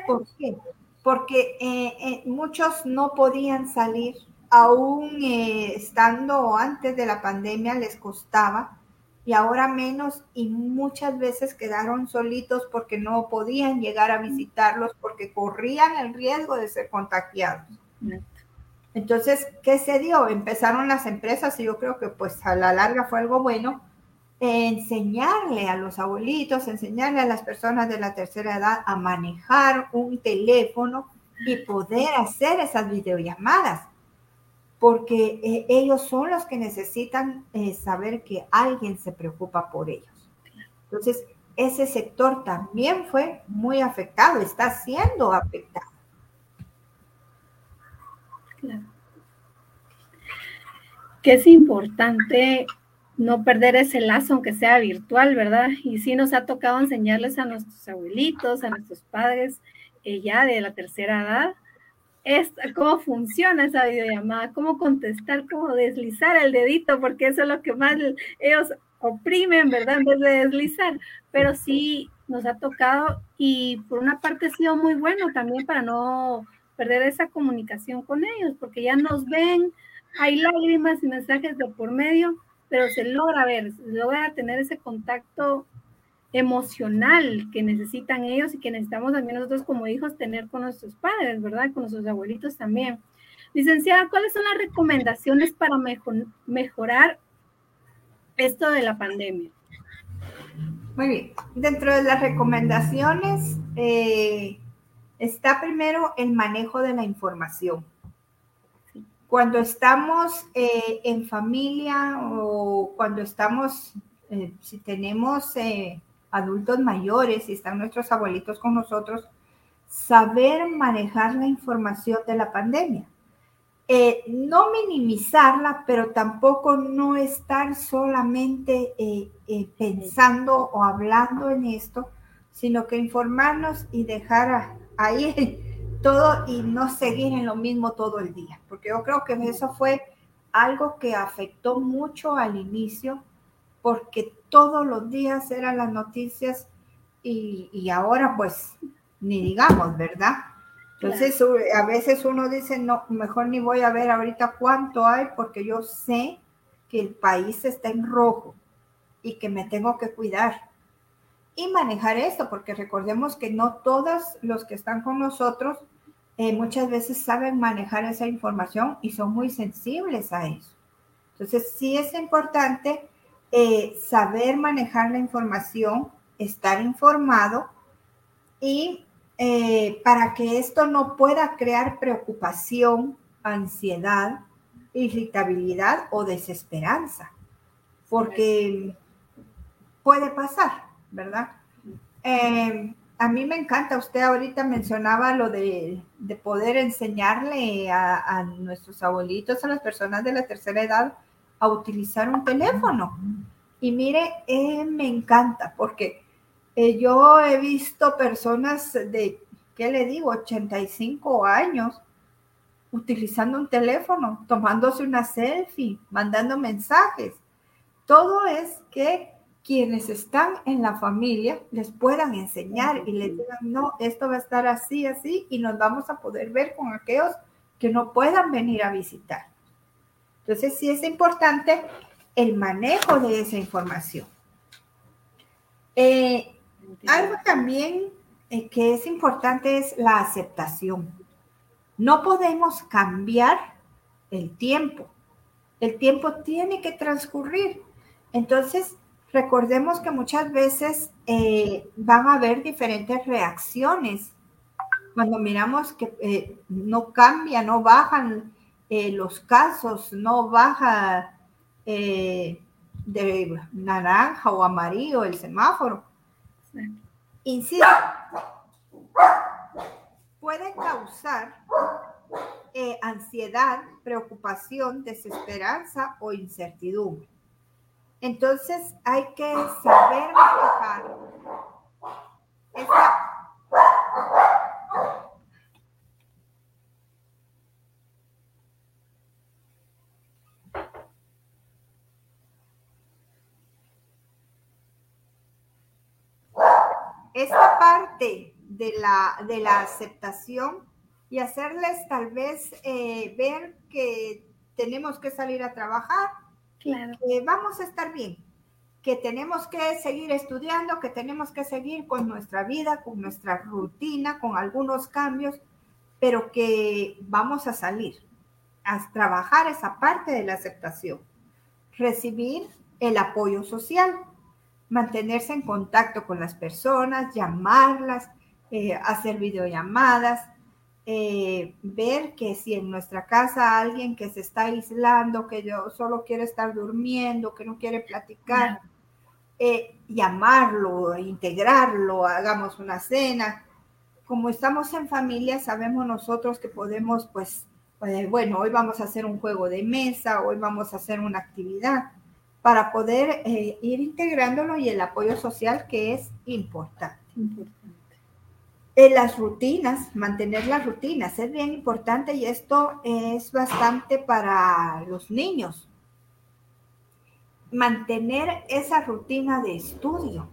S2: ¿Por qué? Porque eh, muchos no podían salir, aún estando antes de la pandemia les costaba y ahora menos y muchas veces quedaron solitos porque no podían llegar a visitarlos porque corrían el riesgo de ser contagiados. Entonces, ¿qué se dio? Empezaron las empresas y yo creo que pues a la larga fue algo bueno, enseñarle a los abuelitos, enseñarle a las personas de la tercera edad a manejar un teléfono y poder hacer esas videollamadas porque eh, ellos son los que necesitan eh, saber que alguien se preocupa por ellos. Entonces, ese sector también fue muy afectado, está siendo afectado.
S1: Claro. Que es importante no perder ese lazo, aunque sea virtual, ¿verdad? Y sí nos ha tocado enseñarles a nuestros abuelitos, a nuestros padres, eh, ya de la tercera edad, cómo funciona esa videollamada, cómo contestar, cómo deslizar el dedito, porque eso es lo que más ellos oprimen, ¿verdad? En vez de deslizar. Pero sí nos ha tocado y por una parte ha sido muy bueno también para no perder esa comunicación con ellos, porque ya nos ven, hay lágrimas y mensajes de por medio, pero se logra ver, se logra tener ese contacto emocional que necesitan ellos y que necesitamos también nosotros como hijos tener con nuestros padres, ¿verdad? Con nuestros abuelitos también. Licenciada, ¿cuáles son las recomendaciones para mejorar esto de la pandemia?
S2: Muy bien. Dentro de las recomendaciones eh, está primero el manejo de la información. Cuando estamos eh, en familia o cuando estamos, eh, si tenemos adultos mayores y están nuestros abuelitos con nosotros, saber manejar la información de la pandemia. Eh, no minimizarla, pero tampoco no estar solamente eh, eh, pensando o hablando en esto, sino que informarnos y dejar ahí todo y no seguir en lo mismo todo el día, porque yo creo que eso fue algo que afectó mucho al inicio, porque todos los días eran las noticias y, y ahora pues ni digamos, ¿verdad? Entonces, a veces uno dice, no, mejor ni voy a ver ahorita cuánto hay porque yo sé que el país está en rojo y que me tengo que cuidar y manejar esto, porque recordemos que no todos los que están con nosotros eh, muchas veces saben manejar esa información y son muy sensibles a eso. Entonces, sí es importante eh, saber manejar la información, estar informado y eh, para que esto no pueda crear preocupación, ansiedad, irritabilidad o desesperanza, porque puede pasar, ¿verdad? Eh, a mí me encanta, usted ahorita mencionaba lo de, poder enseñarle a, nuestros abuelitos, a las personas de la tercera edad, a utilizar un teléfono. Y mire, eh, me encanta porque eh, yo he visto personas de, ¿qué le digo?, 85 años utilizando un teléfono, tomándose una selfie, mandando mensajes. Todo es que quienes están en la familia les puedan enseñar y les digan, no, esto va a estar así, así, y nos vamos a poder ver con aquellos que no puedan venir a visitar. Entonces, sí es importante el manejo de esa información. Eh, algo también eh, que es importante es la aceptación. No podemos cambiar el tiempo. El tiempo tiene que transcurrir. Entonces, recordemos que muchas veces eh, van a haber diferentes reacciones. Cuando miramos que eh, no cambia, no bajan los casos, no baja de naranja o amarillo el semáforo, Insisto, puede causar eh, ansiedad, preocupación, desesperanza o incertidumbre. Entonces hay que saber manejar. Esta esta parte de la, de la aceptación y hacerles tal vez eh, ver que tenemos que salir a trabajar, que vamos a estar bien, que tenemos que seguir estudiando, que tenemos que seguir con nuestra vida, con nuestra rutina, con algunos cambios, pero que vamos a salir a trabajar esa parte de la aceptación, recibir el apoyo social, mantenerse en contacto con las personas, llamarlas, eh, hacer videollamadas, eh, ver que si en nuestra casa alguien que se está aislando, que yo solo quiere estar durmiendo, que no quiere platicar, eh, llamarlo, integrarlo, hagamos una cena. Como estamos en familia, sabemos nosotros que podemos, pues, bueno, hoy vamos a hacer un juego de mesa, hoy vamos a hacer una actividad para poder eh, ir integrándolo y el apoyo social que es importante. Las rutinas, mantener las rutinas es bien importante y esto es bastante para los niños. Mantener esa rutina de estudio.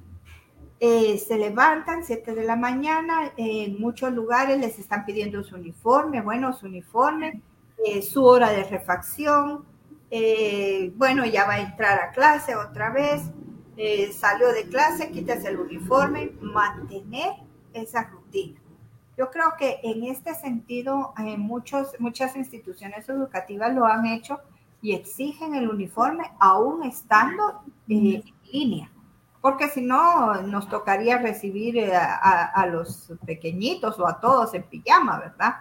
S2: Eh, se levantan 7 de la mañana, en muchos lugares les están pidiendo su uniforme, bueno, su uniforme, eh, su hora de refacción, eh, bueno, ya va a entrar a clase otra vez, salió de clase, quitas el uniforme, mantener esa rutina. Yo creo que en este sentido eh, muchos, muchas instituciones educativas lo han hecho y exigen el uniforme aún estando en línea, porque si no nos tocaría recibir eh, a, los pequeñitos o a todos en pijama, ¿verdad?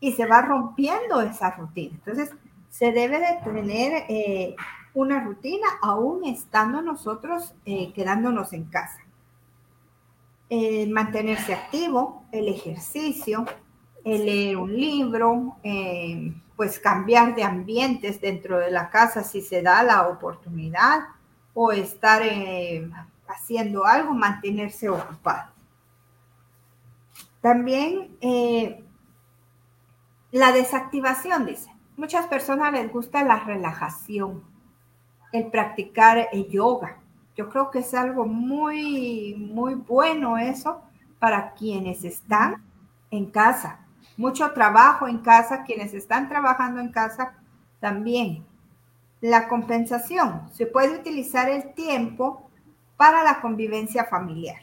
S2: Y se va rompiendo esa rutina. Entonces, se debe de tener eh, una rutina aún estando nosotros eh, quedándonos en casa. Mantenerse activo, el ejercicio, el leer un libro, pues cambiar de ambientes dentro de la casa si se da la oportunidad o estar eh, haciendo algo, mantenerse ocupado. También eh, la desactivación, dice. Muchas personas les gusta la relajación, el practicar el yoga. Yo creo que es algo muy, muy bueno eso para quienes están en casa mucho trabajo en casa, quienes están trabajando en casa también. La compensación, se puede utilizar el tiempo para la convivencia familiar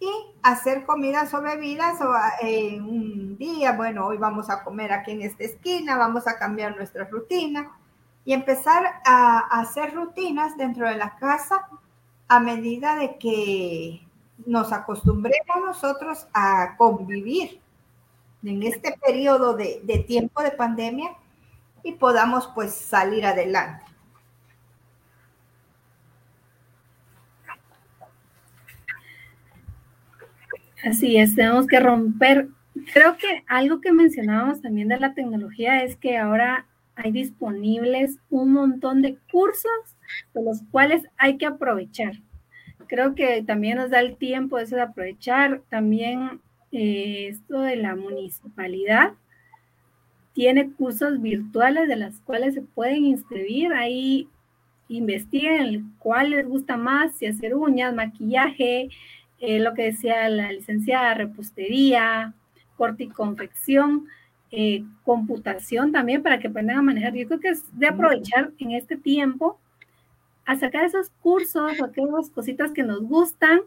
S2: y hacer comidas o bebidas o eh, un día, bueno, hoy vamos a comer aquí en esta esquina, vamos a cambiar nuestra rutina y empezar a hacer rutinas dentro de la casa a medida de que nos acostumbremos nosotros a convivir en este periodo de, tiempo de pandemia y podamos pues salir adelante.
S1: Así es, tenemos que romper. Creo que algo que mencionábamos también de la tecnología es que ahora hay disponibles un montón de cursos de los cuales hay que aprovechar. Creo que también nos da el tiempo de aprovechar. También eh, esto de la municipalidad tiene cursos virtuales de las cuales se pueden inscribir. Ahí investiguen cuál les gusta más, si hacer uñas, maquillaje, eh, lo que decía la licenciada, repostería, corte y confección, eh, computación también para que aprendan a manejar. Yo creo que es de aprovechar en este tiempo a sacar esos cursos o aquellas cositas que nos gustan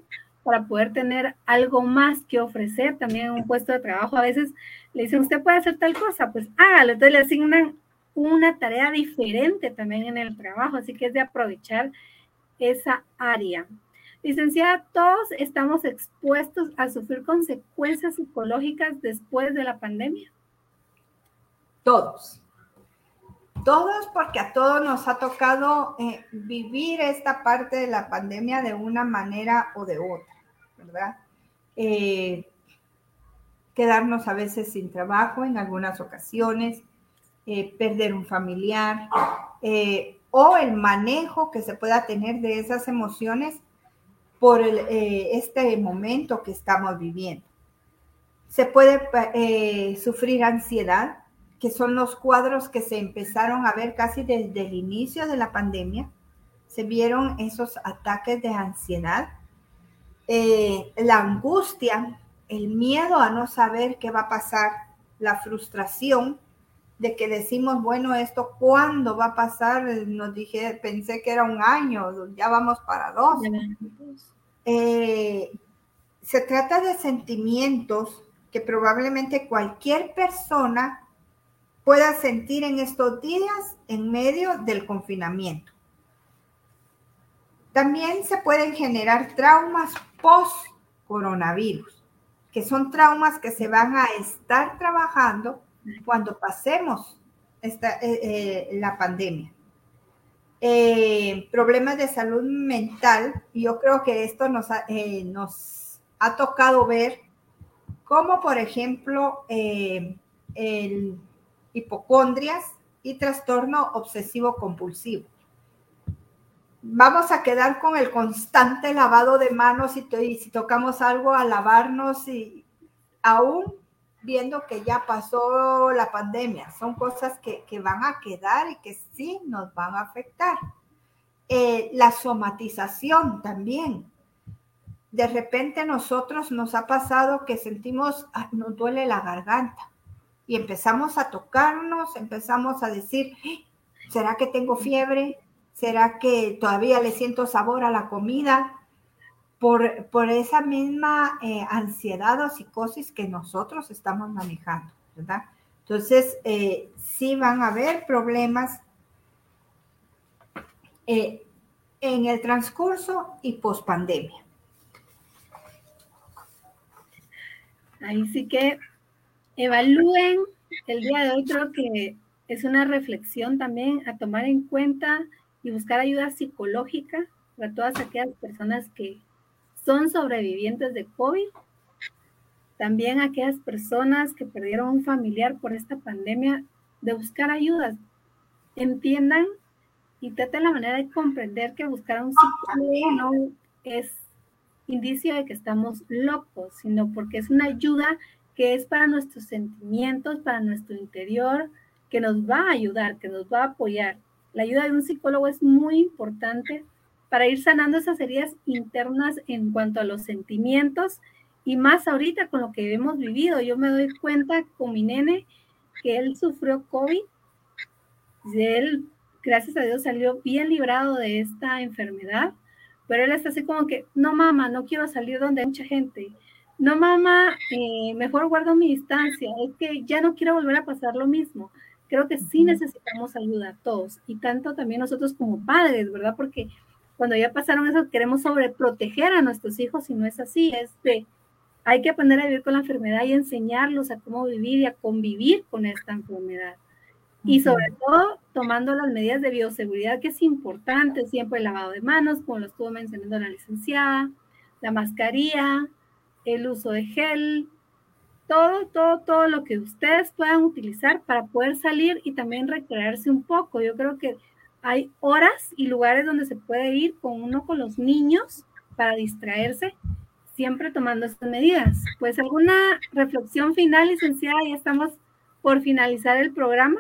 S1: para poder tener algo más que ofrecer también en un puesto de trabajo. A veces le dicen, usted puede hacer tal cosa, pues hágalo. Entonces le asignan una tarea diferente también en el trabajo, así que es de aprovechar esa área. Licenciada, todos estamos expuestos a sufrir consecuencias psicológicas después de la pandemia.
S2: Todos. Todos porque a todos nos ha tocado eh, vivir esta parte de la pandemia de una manera o de otra. ¿verdad? Eh, quedarnos a veces sin trabajo en algunas ocasiones, eh, perder un familiar o el manejo que se pueda tener de esas emociones por este momento que estamos viviendo. Se puede sufrir ansiedad, que son los cuadros que se empezaron a ver casi desde el inicio de la pandemia. Se vieron esos ataques de ansiedad eh, la angustia, el miedo a no saber qué va a pasar, la frustración de que decimos, bueno, esto cuándo va a pasar, nos dije, pensé que era un año, ya vamos para dos. Eh, se trata de sentimientos que probablemente cualquier persona pueda sentir en estos días en medio del confinamiento. También se pueden generar traumas post-coronavirus, que son traumas que se van a estar trabajando cuando pasemos esta, eh, eh, la pandemia. Eh, problemas de salud mental, yo creo que esto nos ha, nos ha tocado ver como, por ejemplo, el hipocondrias y trastorno obsesivo compulsivo vamos a quedar con el constante lavado de manos y, si tocamos algo a lavarnos y aún viendo que ya pasó la pandemia. Son cosas que, van a quedar y que sí nos van a afectar. Eh, la somatización también. De repente nosotros nos ha pasado que sentimos, nos duele la garganta y empezamos a tocarnos, empezamos a decir, ¿será que tengo fiebre? ¿Será que todavía le siento sabor a la comida? Por, por esa misma eh, ansiedad o psicosis que nosotros estamos manejando, ¿verdad? Entonces, eh, sí van a haber problemas. Eh, en el transcurso y pospandemia.
S1: Ahí sí que evalúen el día de hoy, creo que es una reflexión también a tomar en cuenta y buscar ayuda psicológica para todas aquellas personas que son sobrevivientes de COVID. También aquellas personas que perdieron un familiar por esta pandemia, de buscar ayuda. Entiendan y traten la manera de comprender que buscar a un psicólogo no es indicio de que estamos locos, sino porque es una ayuda que es para nuestros sentimientos, para nuestro interior, que nos va a ayudar, que nos va a apoyar. La ayuda de un psicólogo es muy importante para ir sanando esas heridas internas en cuanto a los sentimientos y más ahorita con lo que hemos vivido. Yo me doy cuenta con mi nene que él sufrió COVID. Él, gracias a Dios, salió bien librado de esta enfermedad, pero él está así como que, no mamá, no quiero salir donde hay mucha gente. No mamá, eh, mejor guardo mi distancia. Es que ya no quiero volver a pasar lo mismo. Creo que sí necesitamos ayuda todos y tanto también nosotros como padres, ¿verdad? Porque cuando ya pasaron eso queremos sobreproteger a nuestros hijos y no es así, es de hay que aprender a vivir con la enfermedad y enseñarlos a cómo vivir y a convivir con esta enfermedad. Y sobre todo tomando las medidas de bioseguridad, que es importante, siempre el lavado de manos, como lo estuvo mencionando la licenciada, la mascarilla, el uso de gel, todo, todo, todo lo que ustedes puedan utilizar para poder salir y también recrearse un poco. Yo creo que hay horas y lugares donde se puede ir con uno con los niños para distraerse siempre tomando estas medidas. Pues alguna reflexión final, licenciada, ya estamos por finalizar el programa.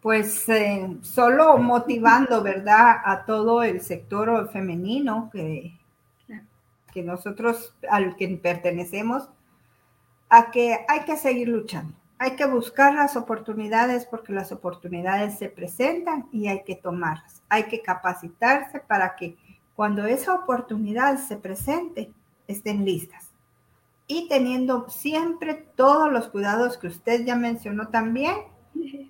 S2: Pues eh, solo motivando, ¿verdad?, a todo el sector femenino que, que nosotros al que pertenecemos, a que hay que seguir luchando. Hay que buscar las oportunidades porque las oportunidades se presentan y hay que tomarlas. Hay que capacitarse para que cuando esa oportunidad se presente, estén listas. Y teniendo siempre todos los cuidados que usted ya mencionó también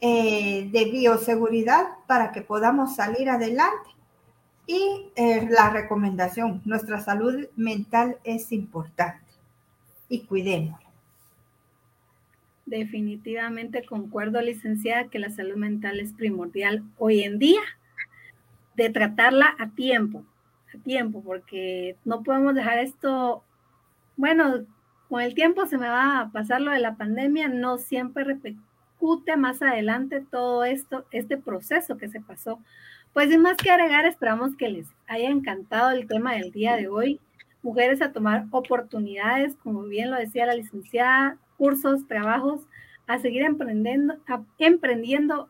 S2: eh, de bioseguridad para que podamos salir adelante. Y eh, la recomendación, nuestra salud mental es importante y cuidémosla.
S1: Definitivamente concuerdo, licenciada, que la salud mental es primordial hoy en día de tratarla a tiempo, a tiempo, porque no podemos dejar esto, bueno, con el tiempo se me va a pasar lo de la pandemia, no siempre repercute más adelante todo esto, este proceso que se pasó. Pues sin más que agregar, esperamos que les haya encantado el tema del día de hoy. Mujeres a tomar oportunidades, como bien lo decía la licenciada, cursos, trabajos, a seguir emprendiendo, emprendiendo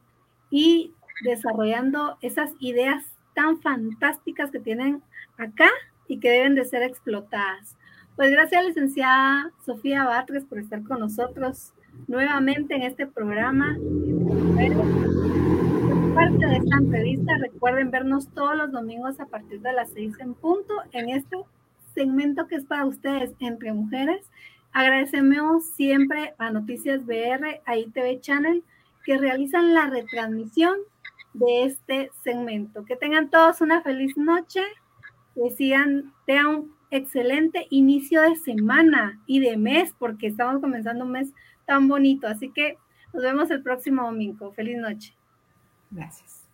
S1: y desarrollando esas ideas tan fantásticas que tienen acá y que deben de ser explotadas. Pues gracias, licenciada Sofía Batres, por estar con nosotros nuevamente en este programa. Parte de esta entrevista, recuerden vernos todos los domingos a partir de las seis en punto en este segmento que es para ustedes entre mujeres. Agradecemos siempre a Noticias BR, a ITV Channel, que realizan la retransmisión de este segmento. Que tengan todos una feliz noche, que sigan, tengan un excelente inicio de semana y de mes, porque estamos comenzando un mes tan bonito. Así que nos vemos el próximo domingo. Feliz noche.
S2: Gracias.